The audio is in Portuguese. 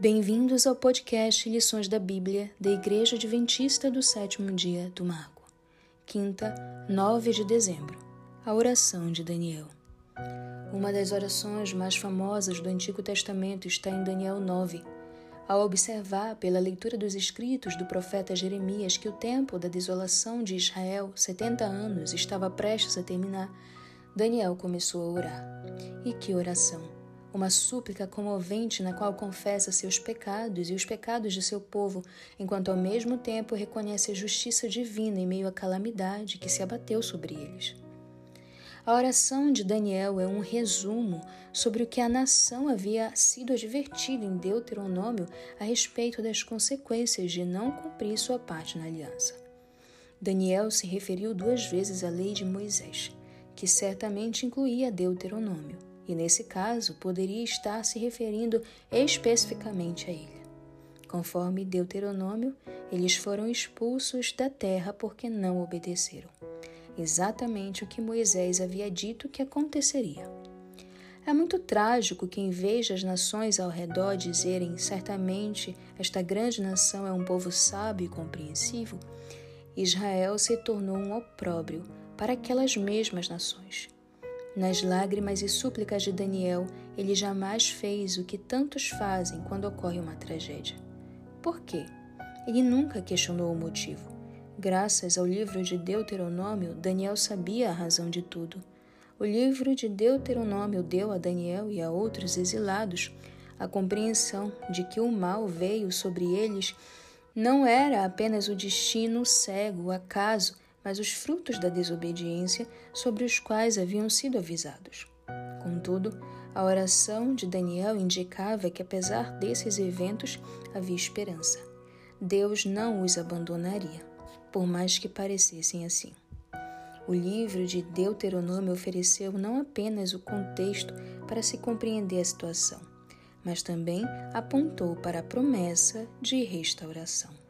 Bem-vindos ao podcast Lições da Bíblia da Igreja Adventista do Sétimo Dia do Mago. Quinta, 9 de dezembro. A oração de Daniel. Uma das orações mais famosas do Antigo Testamento está em Daniel 9. Ao observar pela leitura dos escritos do profeta Jeremias que o tempo da desolação de Israel, 70 anos, estava prestes a terminar, Daniel começou a orar. E que oração! Uma súplica comovente na qual confessa seus pecados e os pecados de seu povo, enquanto ao mesmo tempo reconhece a justiça divina em meio à calamidade que se abateu sobre eles. A oração de Daniel é um resumo sobre o que a nação havia sido advertida em Deuteronômio a respeito das consequências de não cumprir sua parte na aliança. Daniel se referiu duas vezes à lei de Moisés, que certamente incluía Deuteronômio e nesse caso poderia estar se referindo especificamente a ele. Conforme Deuteronômio, eles foram expulsos da terra porque não obedeceram. Exatamente o que Moisés havia dito que aconteceria. É muito trágico que, em vez das nações ao redor dizerem certamente esta grande nação é um povo sábio e compreensivo, Israel se tornou um opróbrio para aquelas mesmas nações. Nas lágrimas e súplicas de Daniel, ele jamais fez o que tantos fazem quando ocorre uma tragédia. Por quê? Ele nunca questionou o motivo. Graças ao livro de Deuteronômio, Daniel sabia a razão de tudo. O livro de Deuteronômio deu a Daniel e a outros exilados a compreensão de que o mal veio sobre eles não era apenas o destino cego, o acaso, mas os frutos da desobediência sobre os quais haviam sido avisados. Contudo, a oração de Daniel indicava que, apesar desses eventos, havia esperança. Deus não os abandonaria, por mais que parecessem assim. O livro de Deuteronômio ofereceu não apenas o contexto para se compreender a situação, mas também apontou para a promessa de restauração.